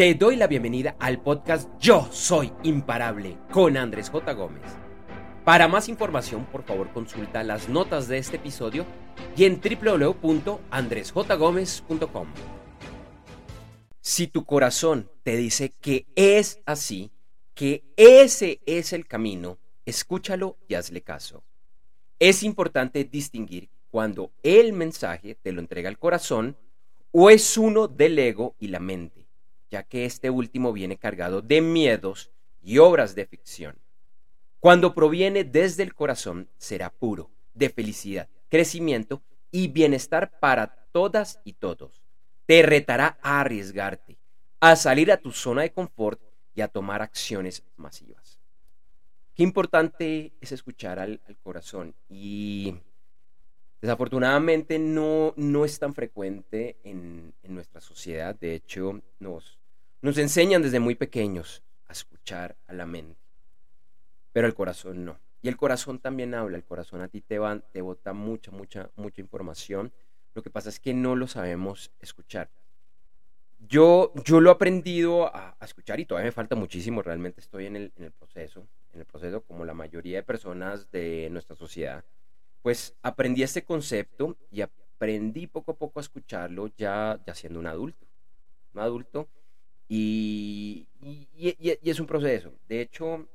Te doy la bienvenida al podcast Yo Soy Imparable con Andrés J. Gómez. Para más información, por favor, consulta las notas de este episodio y en www.andresjgomez.com. Si tu corazón te dice que es así, que ese es el camino, escúchalo y hazle caso. Es importante distinguir cuando el mensaje te lo entrega el corazón o es uno del ego y la mente ya que este último viene cargado de miedos y obras de ficción. Cuando proviene desde el corazón, será puro, de felicidad, crecimiento y bienestar para todas y todos. Te retará a arriesgarte, a salir a tu zona de confort y a tomar acciones masivas. Qué importante es escuchar al, corazón y desafortunadamente no, no es tan frecuente en, en nuestra sociedad. De hecho, nos, nos enseñan desde muy pequeños a escuchar a la mente, pero el corazón no. Y el corazón también habla, el corazón a ti te, va, te bota mucha, mucha, mucha información. Lo que pasa es que no lo sabemos escuchar. Yo, yo lo he aprendido a, escuchar y todavía me falta muchísimo, realmente estoy en el, proceso, en el proceso como la mayoría de personas de nuestra sociedad. Pues aprendí este concepto y aprendí poco a poco a escucharlo ya, ya siendo un adulto. Un adulto y, es un proceso. De hecho,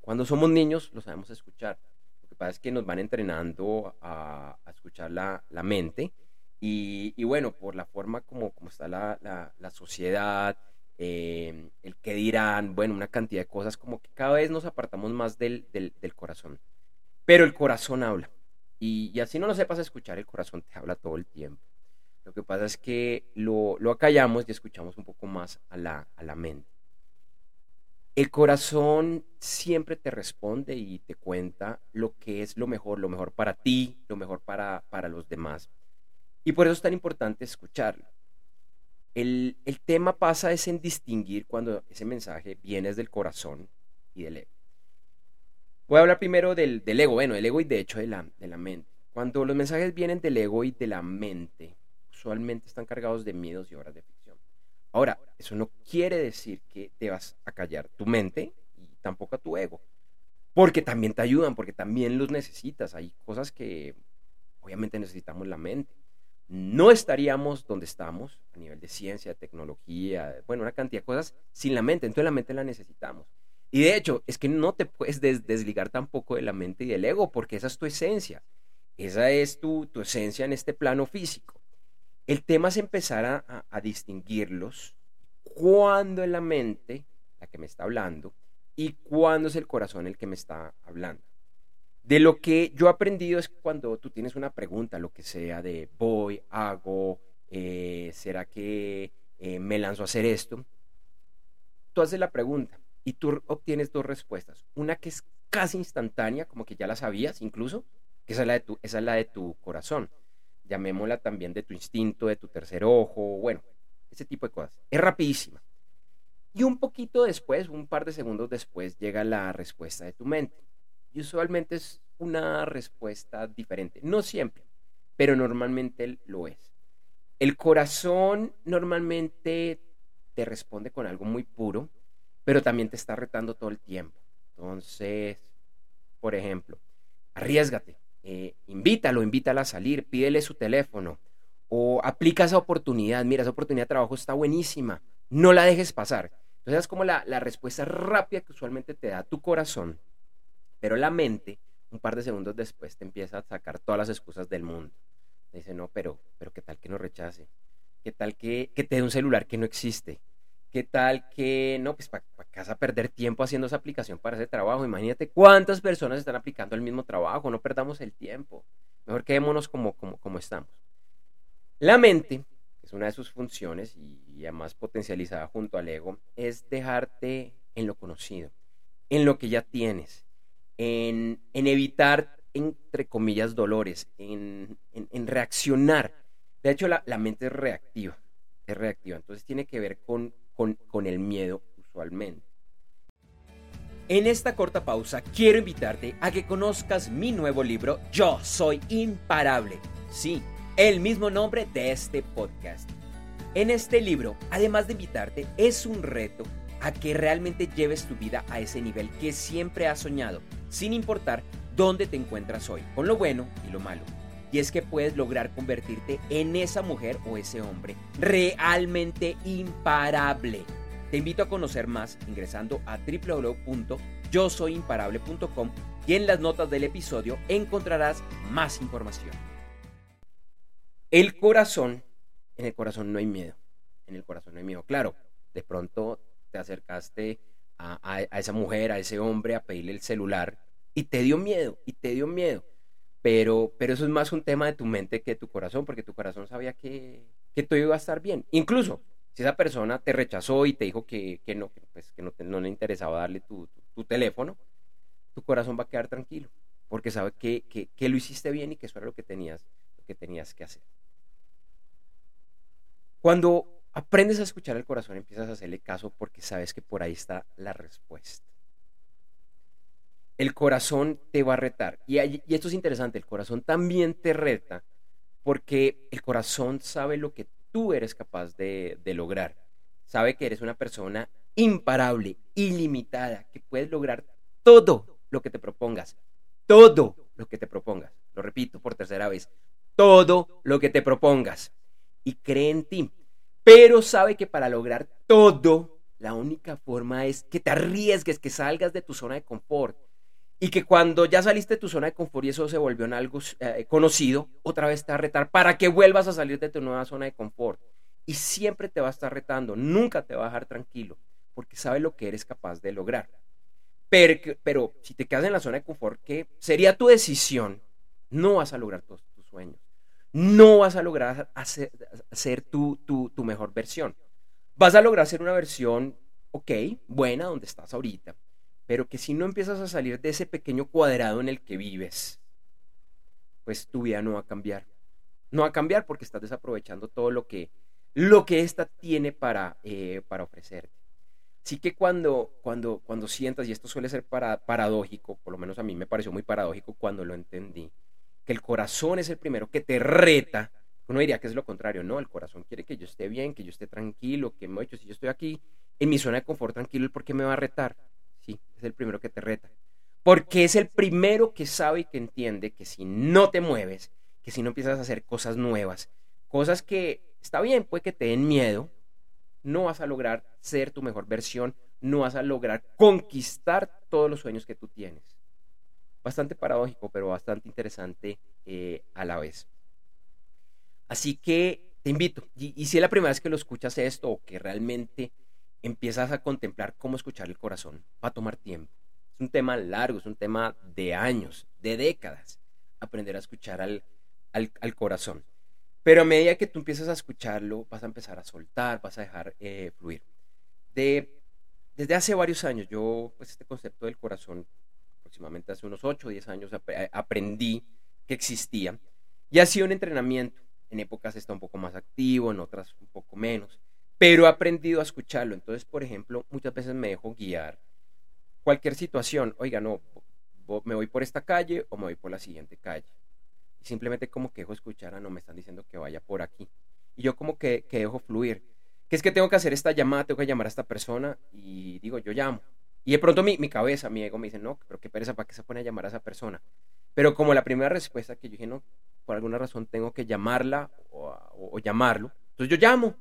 cuando somos niños lo sabemos escuchar. Lo que pasa es que nos van entrenando a, escuchar la, mente. Y, bueno, por la forma como, está la, sociedad, eh, el que dirán, bueno, una cantidad de cosas, como que cada vez nos apartamos más del corazón. Pero el corazón habla. Y, así no lo sepas escuchar, el corazón te habla todo el tiempo. Lo que pasa es que lo, acallamos y escuchamos un poco más a la, a la mente. El corazón siempre te responde y te cuenta lo que es lo mejor, lo mejor para ti, lo mejor para, para los demás. Y por eso es tan importante escucharlo. El, el, tema pasa es en distinguir cuando ese mensaje viene del corazón y del ego. Voy a hablar primero del, del ego, bueno, del ego y de hecho de la, de la mente. Cuando los mensajes vienen del ego y de la mente, usualmente están cargados de miedos y obras de ficción. Ahora, eso no quiere decir que te vas a callar tu mente y tampoco a tu ego, porque también te ayudan, porque también los necesitas. Hay cosas que obviamente necesitamos la mente. No estaríamos donde estamos a nivel de ciencia, tecnología, bueno, una cantidad de cosas sin la mente. Entonces la mente la necesitamos. Y de hecho, es que no te puedes desligar tampoco de la mente y del ego, porque esa es tu esencia. Esa es tu, tu esencia en este plano físico. El tema es empezar a, distinguirlos cuando es la mente la que me está hablando y cuándo es el corazón el que me está hablando. De lo que yo he aprendido es cuando tú tienes una pregunta, lo que sea, de voy, hago, eh, ¿será que eh, me lanzo a hacer esto? Tú haces la pregunta y tú obtienes dos respuestas. Una que es casi instantánea, como que ya la sabías incluso, que esa es la de tu, esa es la de tu corazón llamémosla también de tu instinto, de tu tercer ojo, bueno, ese tipo de cosas. Es rapidísima. Y un poquito después, un par de segundos después, llega la respuesta de tu mente. Y usualmente es una respuesta diferente. No siempre, pero normalmente lo es. El corazón normalmente te responde con algo muy puro, pero también te está retando todo el tiempo. Entonces, por ejemplo, arriesgate, invítalo, invítala a salir, pídele su teléfono o aplica esa oportunidad. Mira, esa oportunidad de trabajo está buenísima, no la dejes pasar. Entonces es como la, respuesta rápida que usualmente te da tu corazón, pero la mente, un par de segundos después, te empieza a sacar todas las excusas del mundo. dice, no, pero, pero ¿qué tal que no rechace? ¿Qué tal que, que te dé un celular que no existe? ¿Qué tal que, no, pues para casa perder tiempo haciendo esa aplicación para ese trabajo? Imagínate cuántas personas están aplicando el mismo trabajo, no perdamos el tiempo. Mejor quedémonos como, como, como estamos. La mente, que es una de sus funciones y además potencializada junto al ego, es dejarte en lo conocido, en lo que ya tienes, en, en evitar, entre comillas, dolores, en, en, reaccionar. De hecho, la, la mente es reactiva, es reactiva. Entonces tiene que ver con con, el miedo usualmente. En esta corta pausa quiero invitarte a que conozcas mi nuevo libro Yo Soy Imparable. Sí, el mismo nombre de este podcast. En este libro, además de invitarte, es un reto a que realmente lleves tu vida a ese nivel que siempre has soñado, sin importar dónde te encuentras hoy, con lo bueno y lo malo. Y es que puedes lograr convertirte en esa mujer o ese hombre realmente imparable. Te invito a conocer más ingresando a www.yosoyimparable.com y en las notas del episodio encontrarás más información. El corazón, en el corazón no hay miedo, en el corazón no hay miedo. Claro, de pronto te acercaste a, esa mujer, a ese hombre, a pedirle el celular y te dio miedo, y te dio miedo. Pero, pero eso es más un tema de tu mente que de tu corazón, porque tu corazón sabía que, que todo iba a estar bien. Incluso si esa persona te rechazó y te dijo que, que no, pues, que no, no, le interesaba darle tu, tu, teléfono, tu corazón va a quedar tranquilo, porque sabe que, que, que, lo hiciste bien y que eso era lo que tenías, lo que, tenías que hacer. Cuando aprendes a escuchar el corazón, empiezas a hacerle caso porque sabes que por ahí está la respuesta. El corazón te va a retar. Y, esto es interesante, el corazón también te reta porque el corazón sabe lo que tú eres capaz de, de lograr. Sabe que eres una persona imparable, ilimitada, que puedes lograr todo lo que te propongas. Todo lo que te propongas. Lo repito por tercera vez. Todo lo que te propongas. Y cree en ti pero sabe que para lograr todo, la única forma es que te arriesgues, que salgas de tu zona de confort. Y que cuando ya saliste de tu zona de confort y eso se volvió en algo eh, conocido, otra vez te va a retar para que vuelvas a salir de tu nueva zona de confort. Y siempre te va a estar retando, nunca te va a dejar tranquilo, porque sabe lo que eres capaz de lograr. Pero, pero si te quedas en la zona de confort, que sería tu decisión, no vas a lograr todos tus sueños no vas a lograr hacer, tu, tu, mejor versión. Vas a lograr ser una versión, ok, buena, donde estás ahorita, pero que si no empiezas a salir de ese pequeño cuadrado en el que vives, pues tu vida no va a cambiar. No va a cambiar porque estás desaprovechando todo lo que, lo que ésta tiene para, eh, para ofrecerte. Así que cuando, cuando, cuando sientas, y esto suele ser para, paradójico, por lo menos a mí me pareció muy paradójico cuando lo entendí, que el corazón es el primero que te reta, uno diría que es lo contrario, no, el corazón quiere que yo esté bien, que yo esté tranquilo, que me si yo estoy aquí en mi zona de confort tranquilo, ¿por qué me va a retar? Es el primero que te reta. Porque es el primero que sabe y que entiende que si no te mueves, que si no empiezas a hacer cosas nuevas, cosas que está bien, puede que te den miedo, no vas a lograr ser tu mejor versión, no vas a lograr conquistar todos los sueños que tú tienes bastante paradójico, pero bastante interesante eh, a la vez. Así que te invito, y, si es la primera vez que lo escuchas esto o que realmente empiezas a contemplar cómo escuchar el corazón, va a tomar tiempo. Es un tema largo, es un tema de años, de décadas, aprender a escuchar al, al, corazón. Pero a medida que tú empiezas a escucharlo, vas a empezar a soltar, vas a dejar eh, fluir. De, desde hace varios años, yo, pues este concepto del corazón aproximadamente hace unos 8 o 10 años eh, aprendí que existía y ha sido un entrenamiento. En épocas está un poco más activo, en otras un poco menos, pero he aprendido a escucharlo. Entonces, por ejemplo, muchas veces me dejo guiar cualquier situación. Oiga, no, me voy por esta calle o me voy por la siguiente calle. Y simplemente como que dejo escuchar, ah, no me están diciendo que vaya por aquí. Y yo como que, que dejo fluir. Que es que tengo que hacer esta llamada, tengo que llamar a esta persona y digo, yo llamo. Y de pronto mi, mi, cabeza, mi ego me dice, no, pero qué pereza, ¿para qué se pone a llamar a esa persona? Pero como la primera respuesta que yo dije, no, por alguna razón tengo que llamarla o, llamarlo, entonces yo llamo.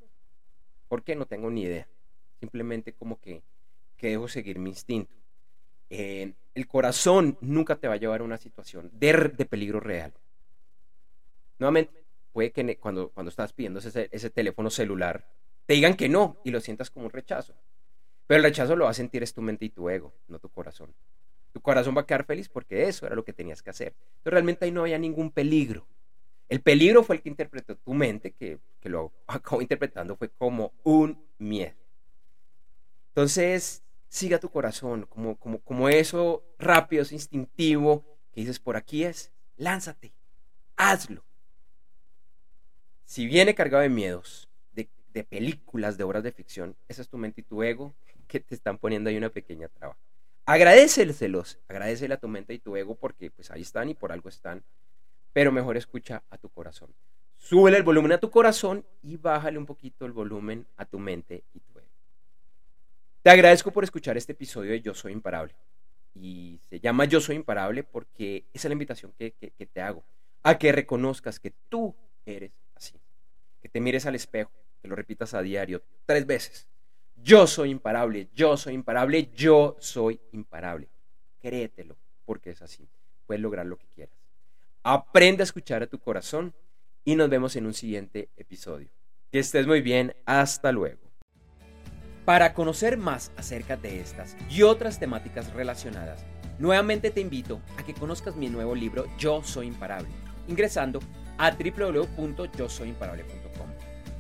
¿Por qué? No tengo ni idea. Simplemente como que, que dejo seguir mi instinto. Eh, el corazón nunca te va a llevar a una situación de, peligro real. Nuevamente, puede que cuando, cuando estás pidiendo ese, ese teléfono celular, te digan que no y lo sientas como un rechazo. Pero el rechazo lo va a sentir es tu mente y tu ego, no tu corazón. Tu corazón va a quedar feliz porque eso era lo que tenías que hacer. Pero realmente ahí no había ningún peligro. El peligro fue el que interpretó tu mente, que, que lo acabó interpretando fue como un miedo. Entonces, siga tu corazón, como, como, como eso rápido, es instintivo, que dices, por aquí es, lánzate, hazlo. Si viene cargado de miedos, de, de películas, de obras de ficción, esa es tu mente y tu ego, que te están poniendo ahí una pequeña traba. Agradecelos, agradecele a tu mente y tu ego porque pues ahí están y por algo están, pero mejor escucha a tu corazón. Súbele el volumen a tu corazón y bájale un poquito el volumen a tu mente y tu ego. Te agradezco por escuchar este episodio de Yo Soy Imparable. Y se llama Yo Soy Imparable porque esa es la invitación que, que te hago. A que reconozcas que tú eres así. Que te mires al espejo, que lo repitas a diario tres veces. Yo soy imparable, yo soy imparable, yo soy imparable. Créetelo, porque es así. Puedes lograr lo que quieras. Aprende a escuchar a tu corazón y nos vemos en un siguiente episodio. Que estés muy bien, hasta luego. Para conocer más acerca de estas y otras temáticas relacionadas, nuevamente te invito a que conozcas mi nuevo libro Yo Soy Imparable, ingresando a www.yosoyimparable.com.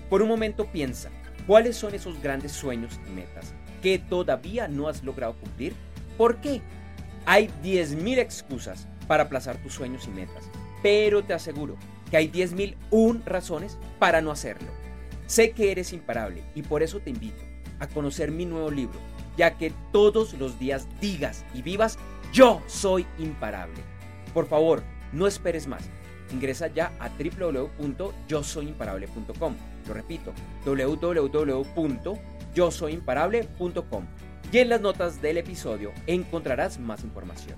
Por un momento piensa, ¿cuáles son esos grandes sueños y metas que todavía no has logrado cumplir? ¿Por qué? Hay 10.000 excusas para aplazar tus sueños y metas, pero te aseguro que hay 10.001 razones para no hacerlo. Sé que eres imparable y por eso te invito a conocer mi nuevo libro, ya que todos los días digas y vivas, yo soy imparable. Por favor, no esperes más Ingresa ya a www.yosoyimparable.com. Lo repito, www.yosoyimparable.com. Y en las notas del episodio encontrarás más información.